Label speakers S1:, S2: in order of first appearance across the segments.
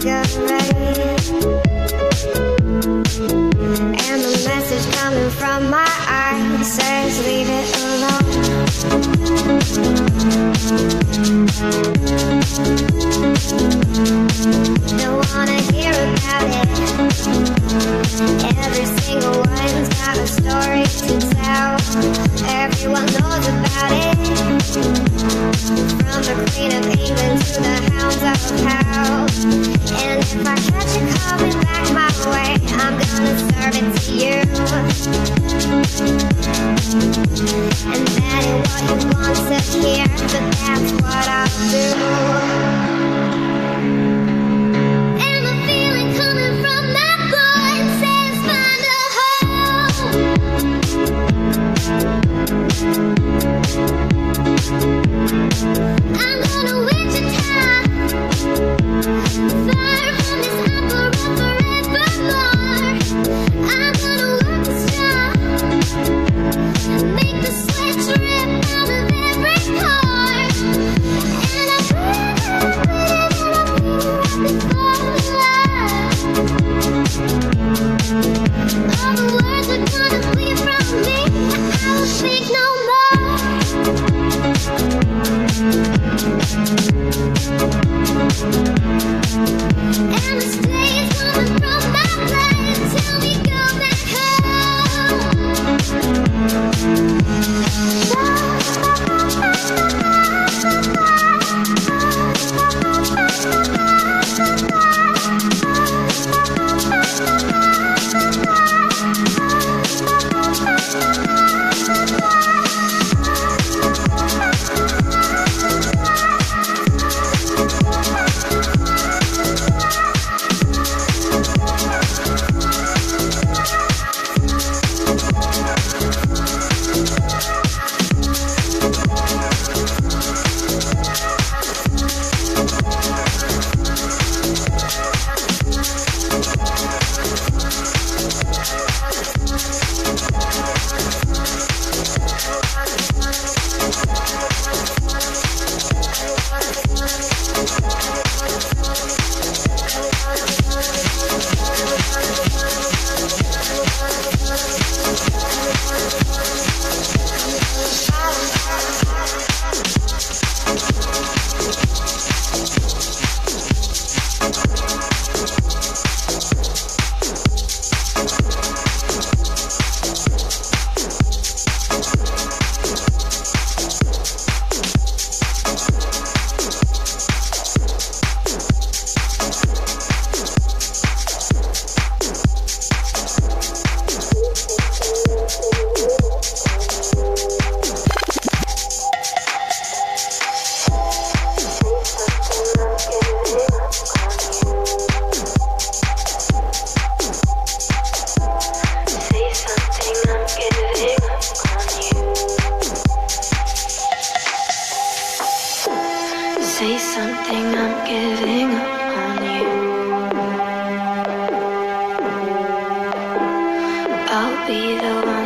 S1: from
S2: serving to you. And that ain't what you want to
S3: hear, but
S2: that's what I'll do. be the one.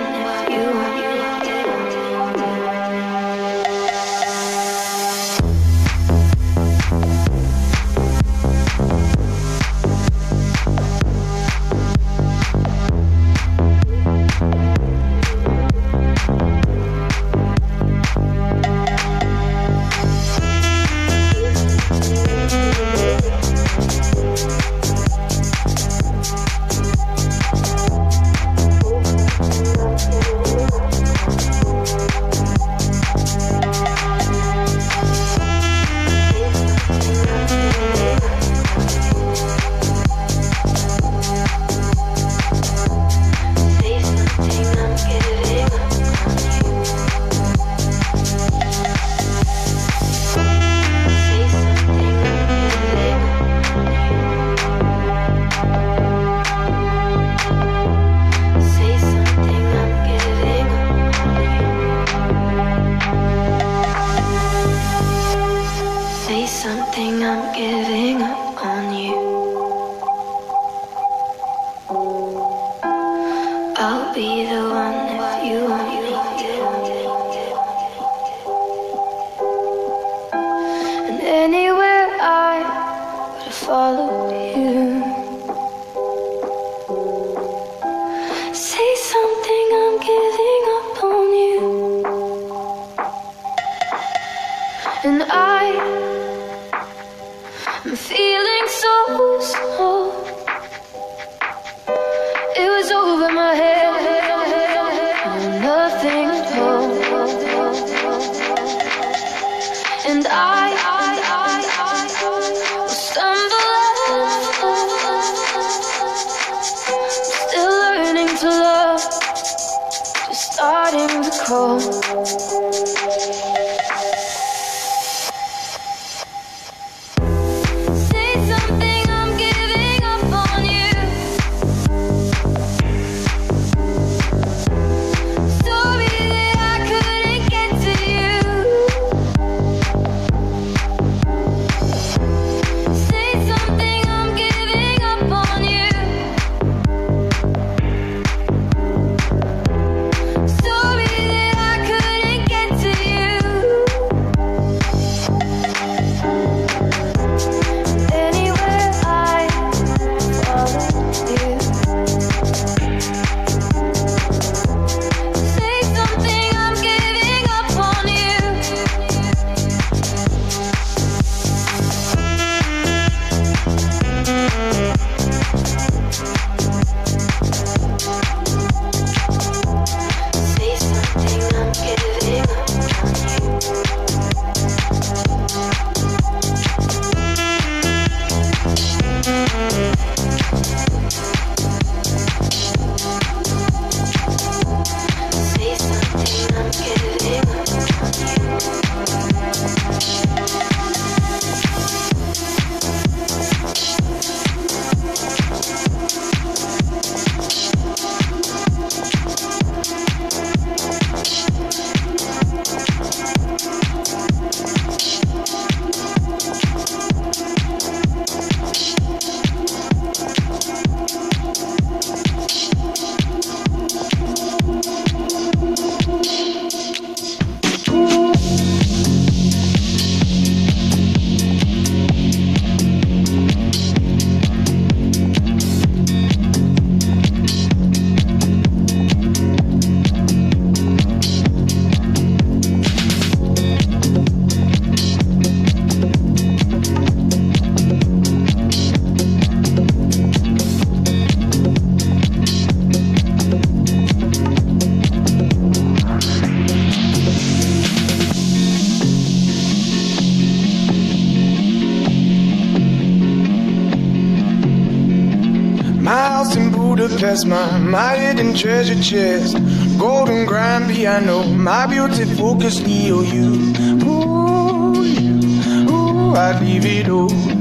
S2: that's my,
S3: my hidden treasure chest. Golden grand piano, my beauty focus, Leo, you. Ooh, you, ooh,
S4: I'd leave it all.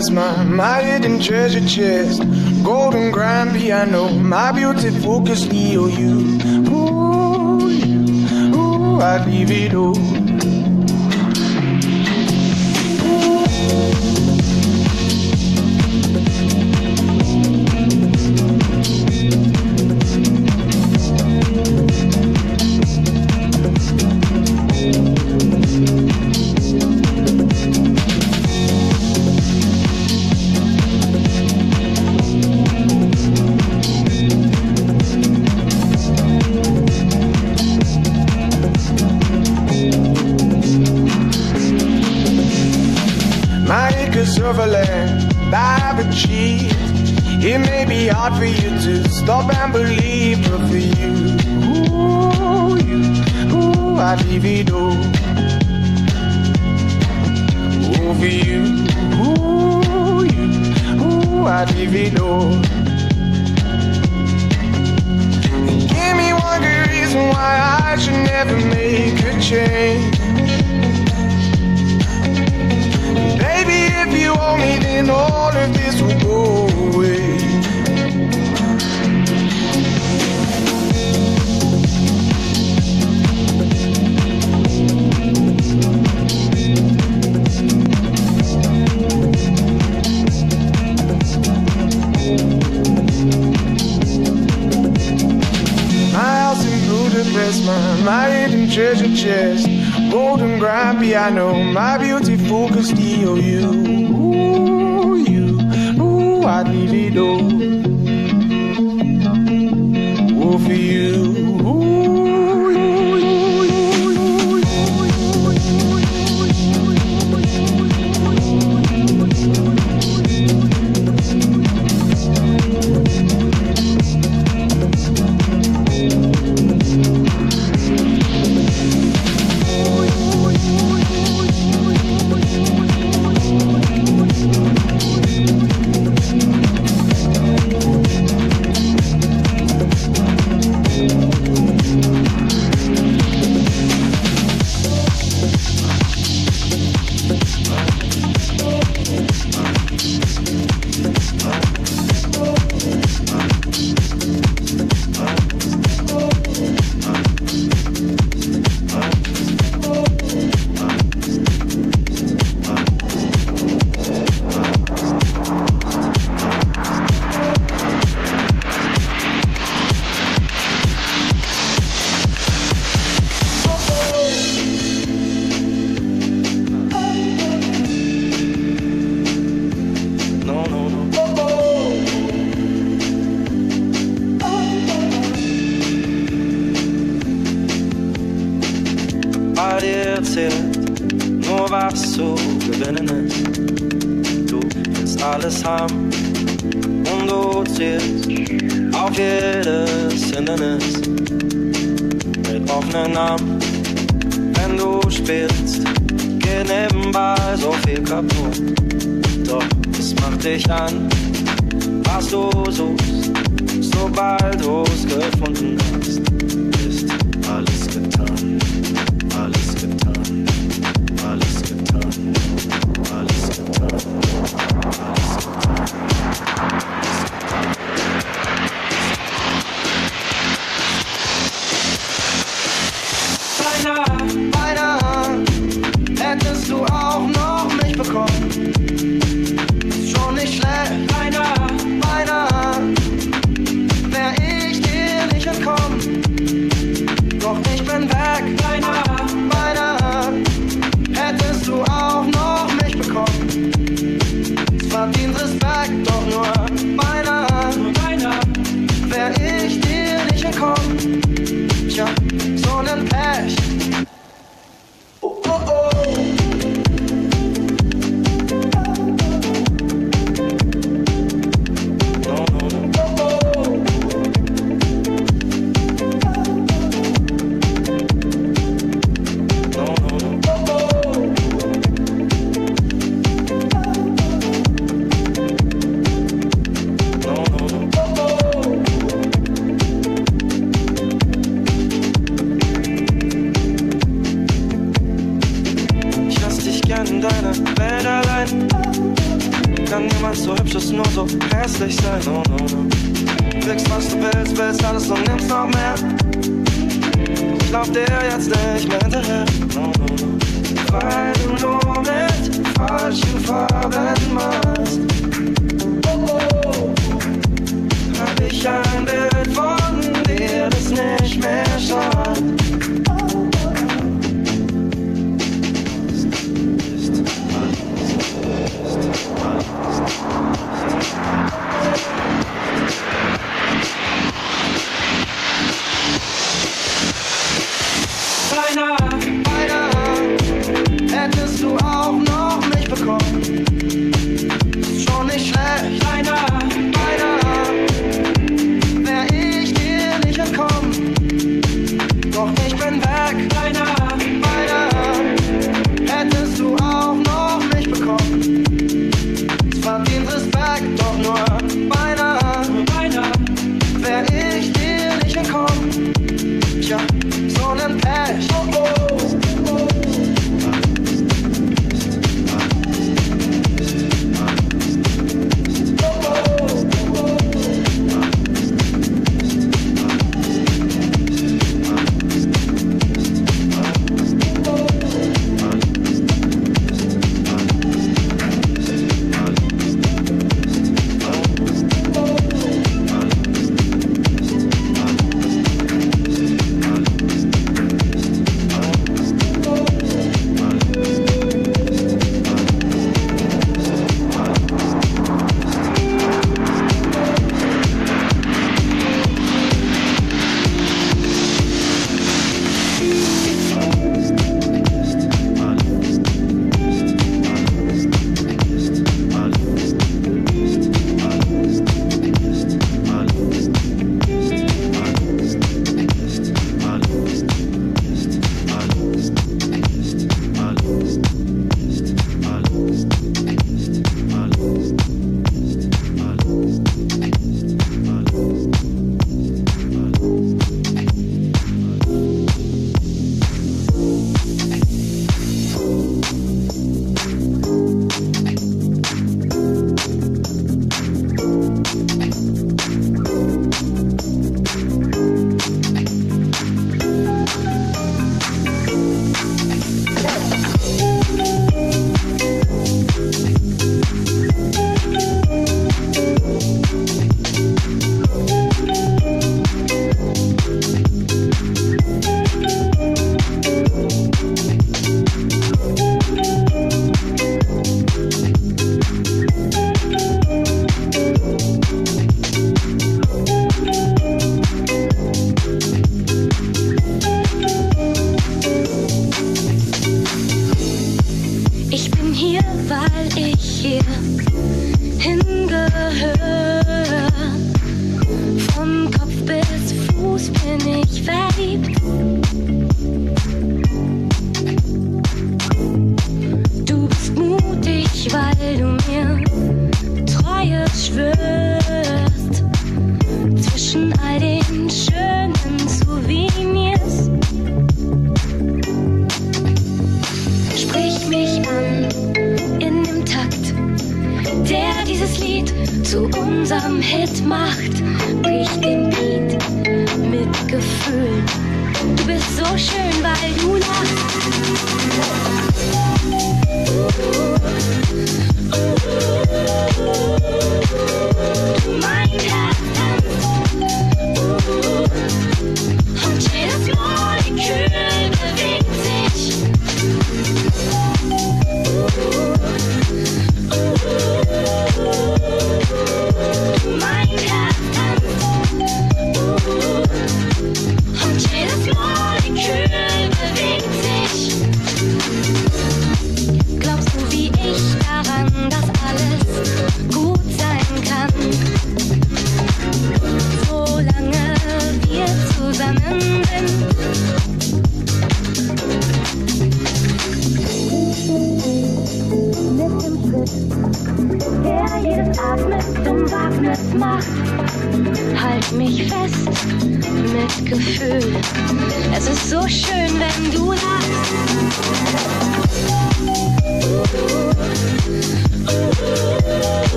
S4: Budapest, my, hidden treasure chest. Golden grand piano, my beauty focus EOU. Ooh, you, ooh, I'd leave it all.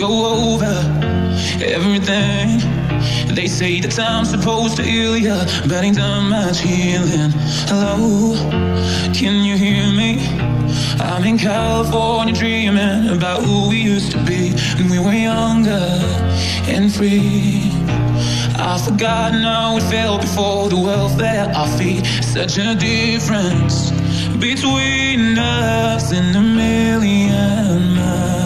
S5: Go over everything. They say the time's supposed to heal you, but ain't done much healing. Hello, can you hear me? I'm in California dreaming about who we used to be when we were younger and free. I've forgotten how it felt before the world at our feet. Such a difference between us and a million miles.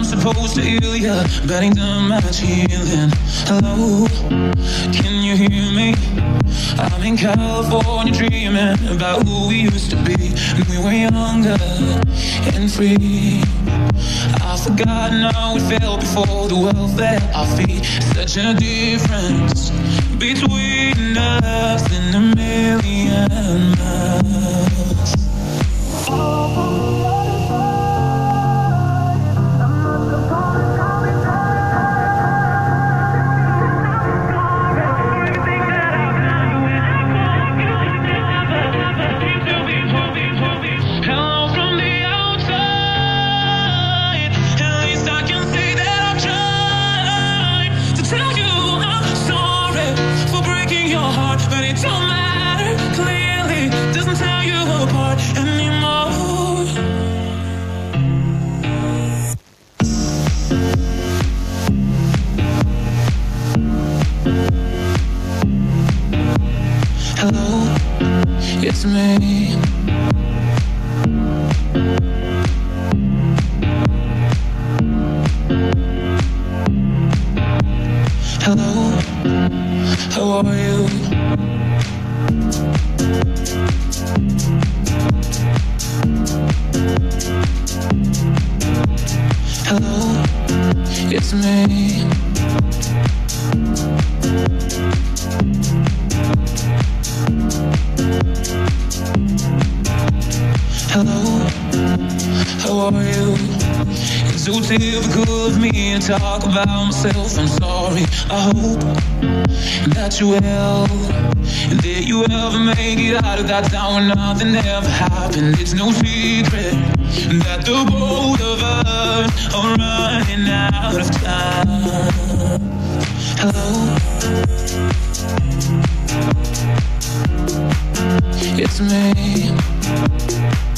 S5: The supposed to heal you, but ain't done much healing. Hello, can you hear me? I'm in California dreaming about who we used to be when we were younger and free. I've forgotten how it felt before the world at our feet. Such a difference between us and a million miles. Me. About myself. I'm sorry. I hope that you will. And that you ever make it out of that town when nothing ever happened. It's no secret that the both of us are running out of time. Hello, it's me.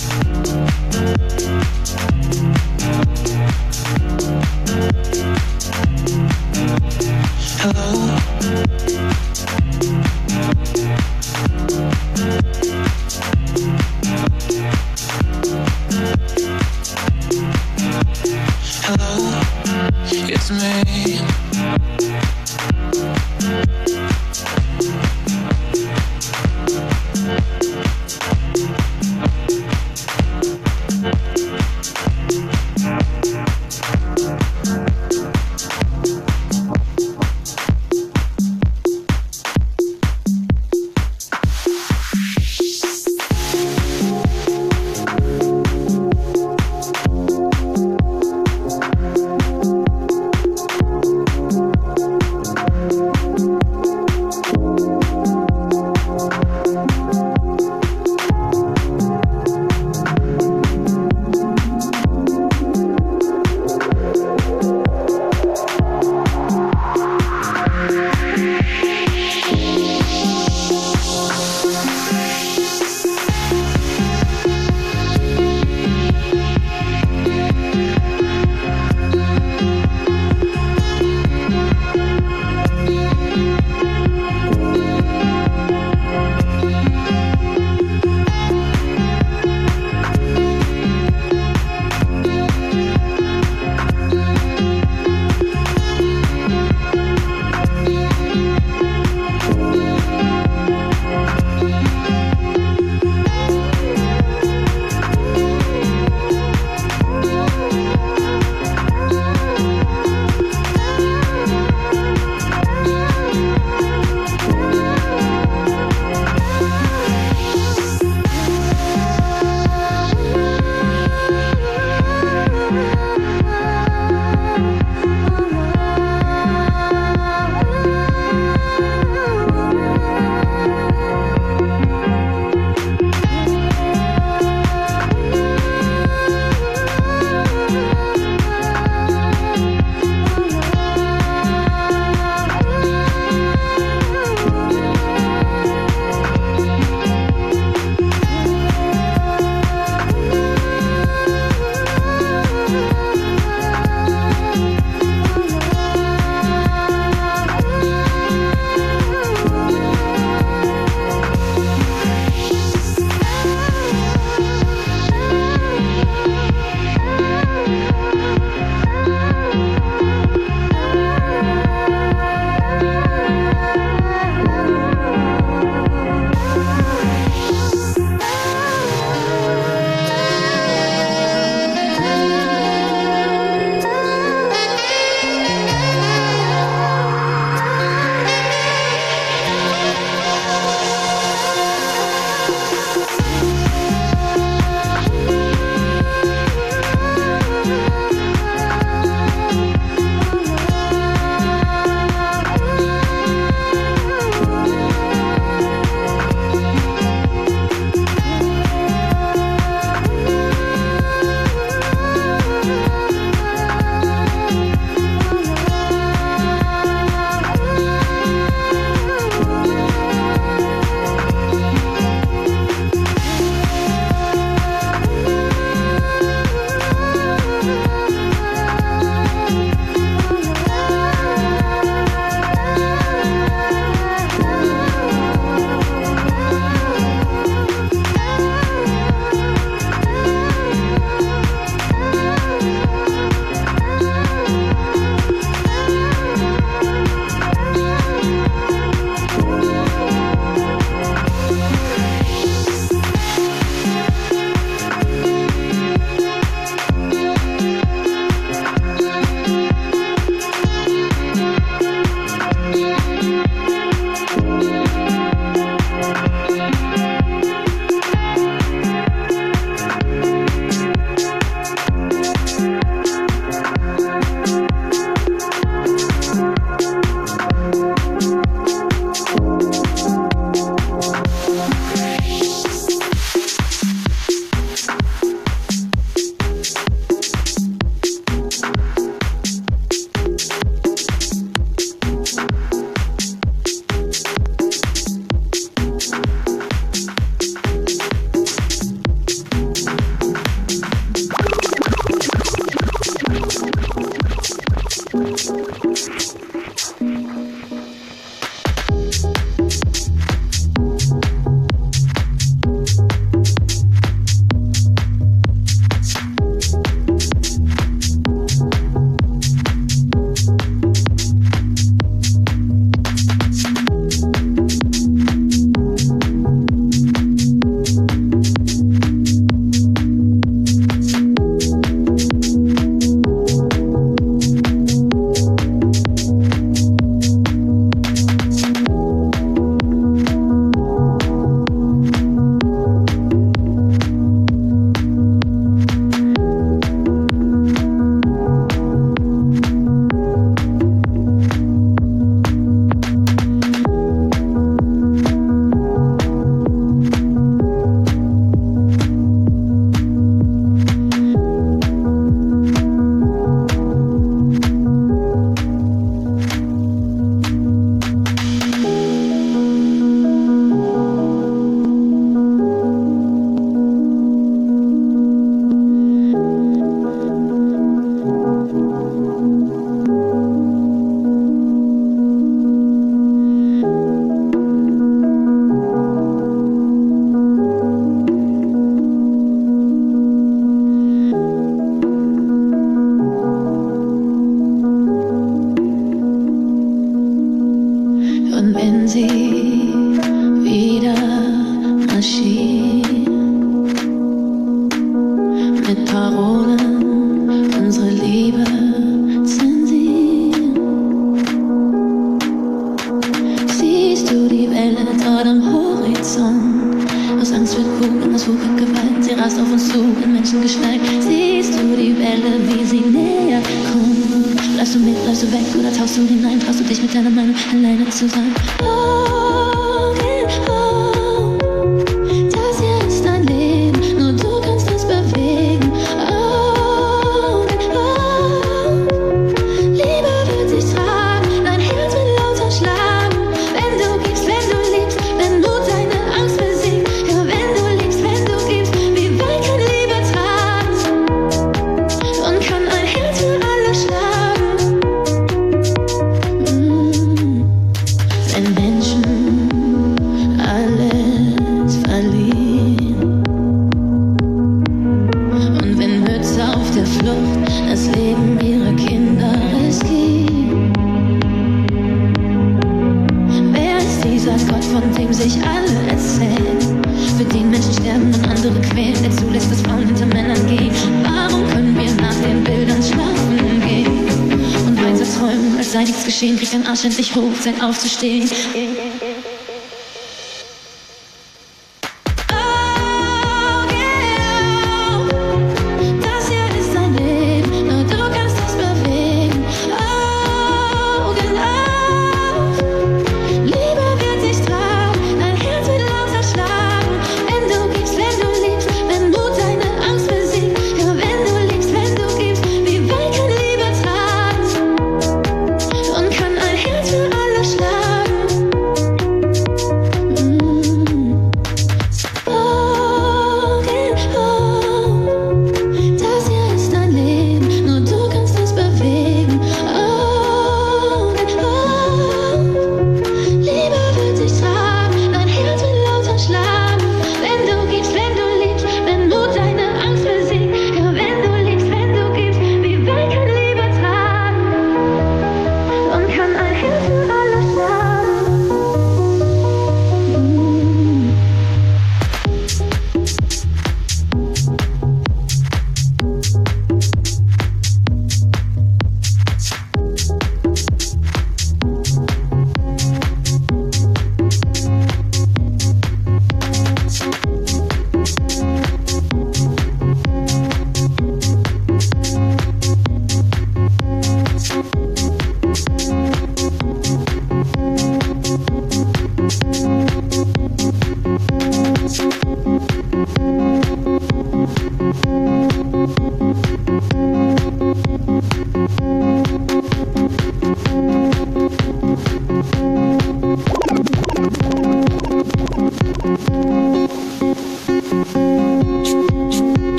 S6: Hoch, Zeit aufzustehen.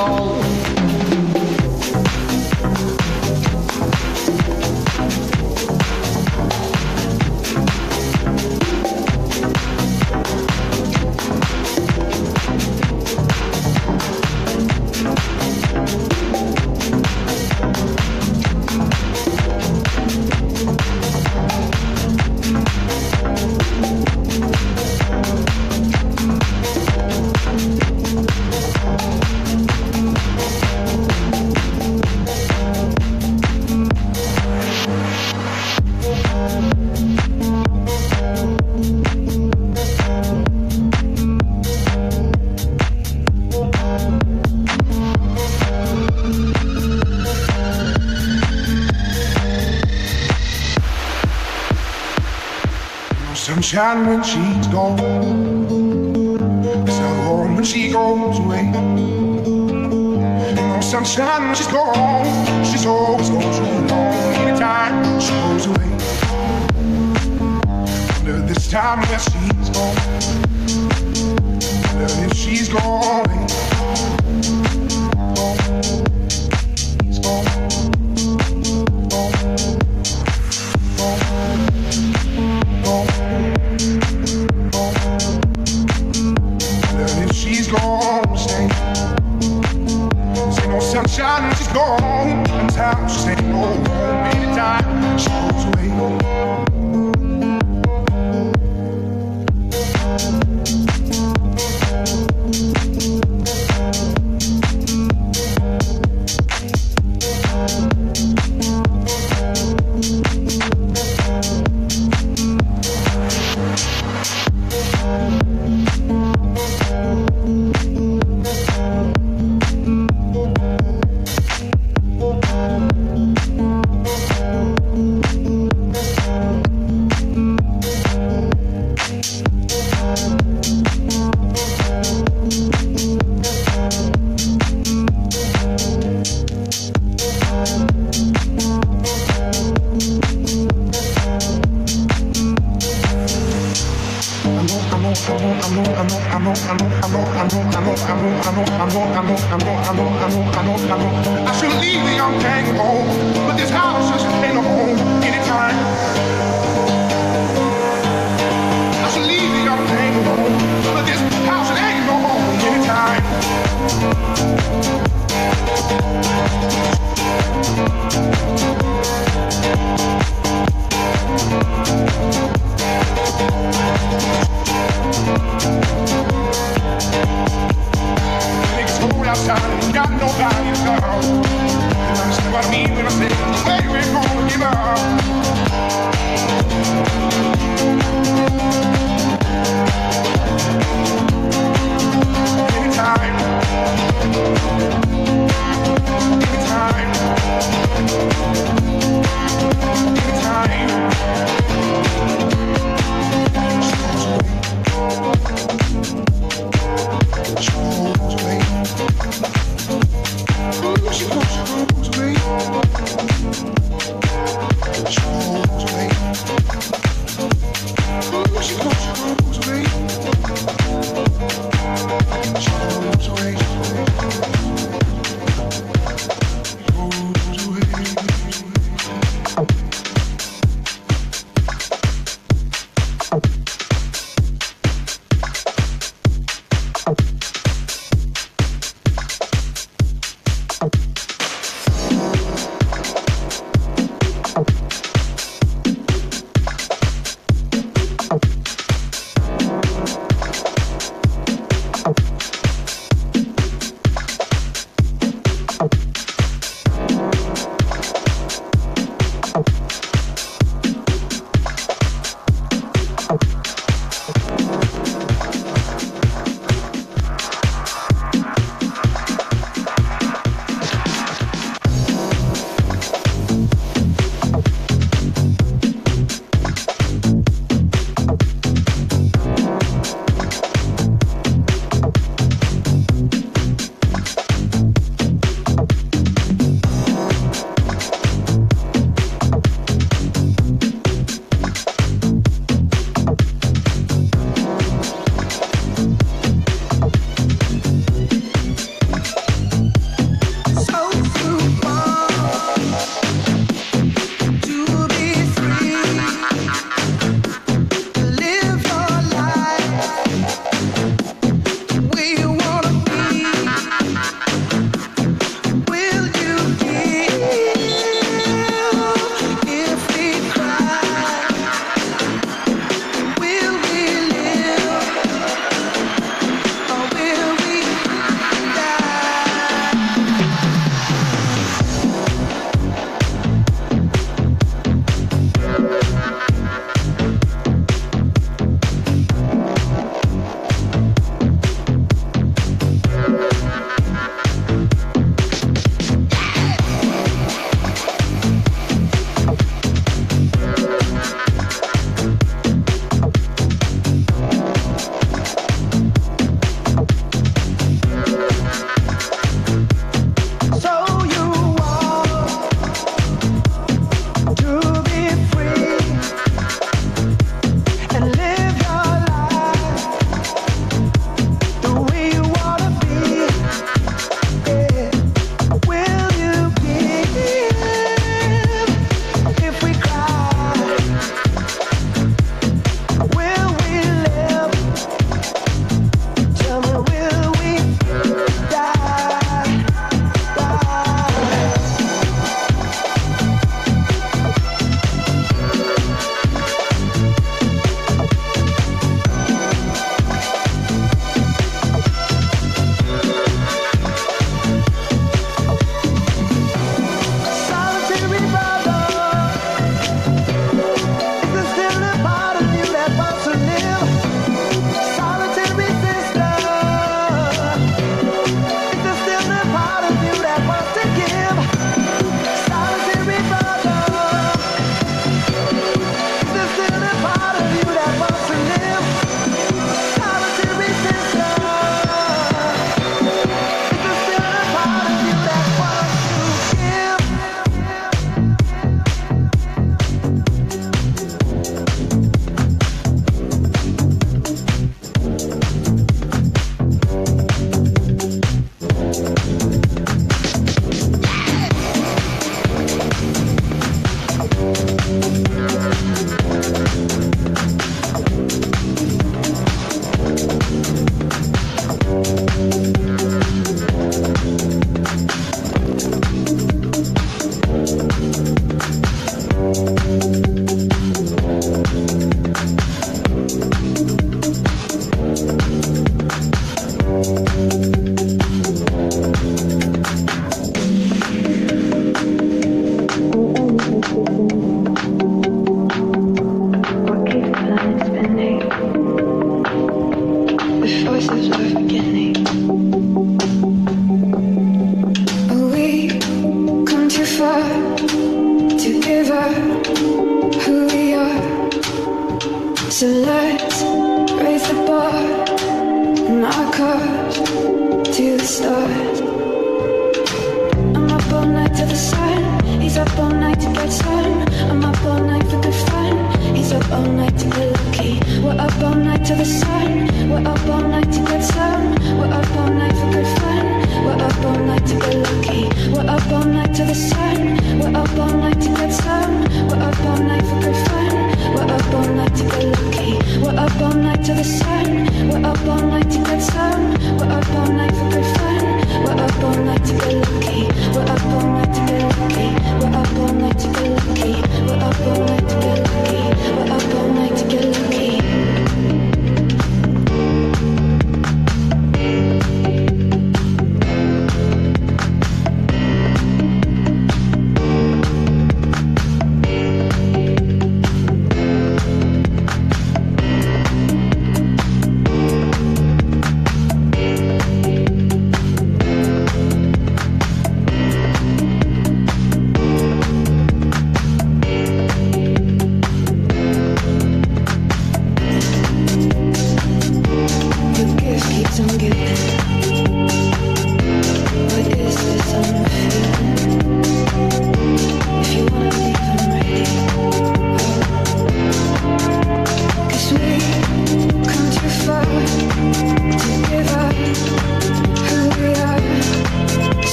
S3: called sunshine when she's gone. Not warm when she goes away. No sunshine when she's gone. She's always gone too long. Anytime she goes away. Wonder this time where gone.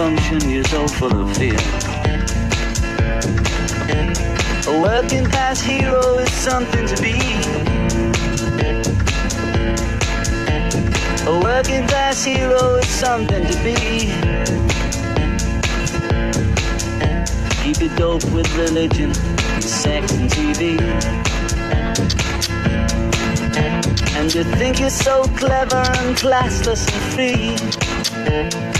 S7: Function, you're so full of fear. A working class hero is something to be. A working class hero is something to be. Keep it dope with religion, sex, and TV. And you think you're so clever and classless and free.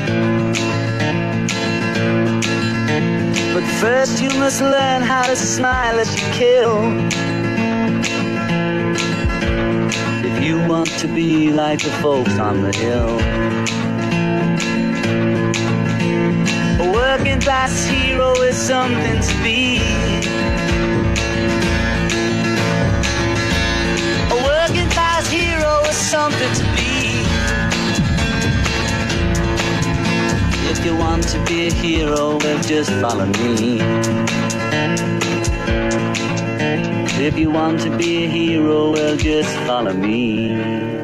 S7: First you must learn how to smile as you kill. If you want to be like the folks on the hill. A working class hero is something to be. If you want to be a hero, well, just follow me. If you want to be a hero, well, just follow me.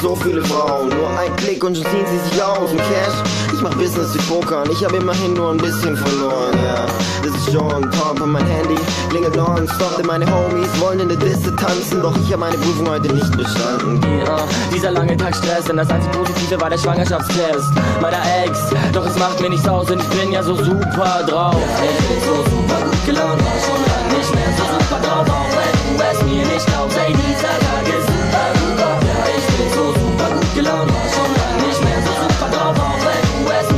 S8: So viele Frauen. Nur ein Klick und schon ziehen sie sich aus. Und Cash, ich mach Business wie Poker und ich habe immerhin nur ein bisschen verloren, ja. Das ist schon top und mein Handy klingelt nonstop, denn meine Homies wollen in der Diste tanzen, doch ich habe meine Prüfung heute nicht bestanden.
S9: Ja, dieser lange Tag Stress, denn das einzige Positive war der Schwangerschaftstest meiner Ex. Doch es macht mir nichts aus, denn ich bin ja so super drauf. Ich bin so super gut gelaunt, schon lange nicht mehr so super drauf, auch wenn du es mir nicht glaubst.
S10: kilometrów Mieć mięso
S11: zupa do wody, łez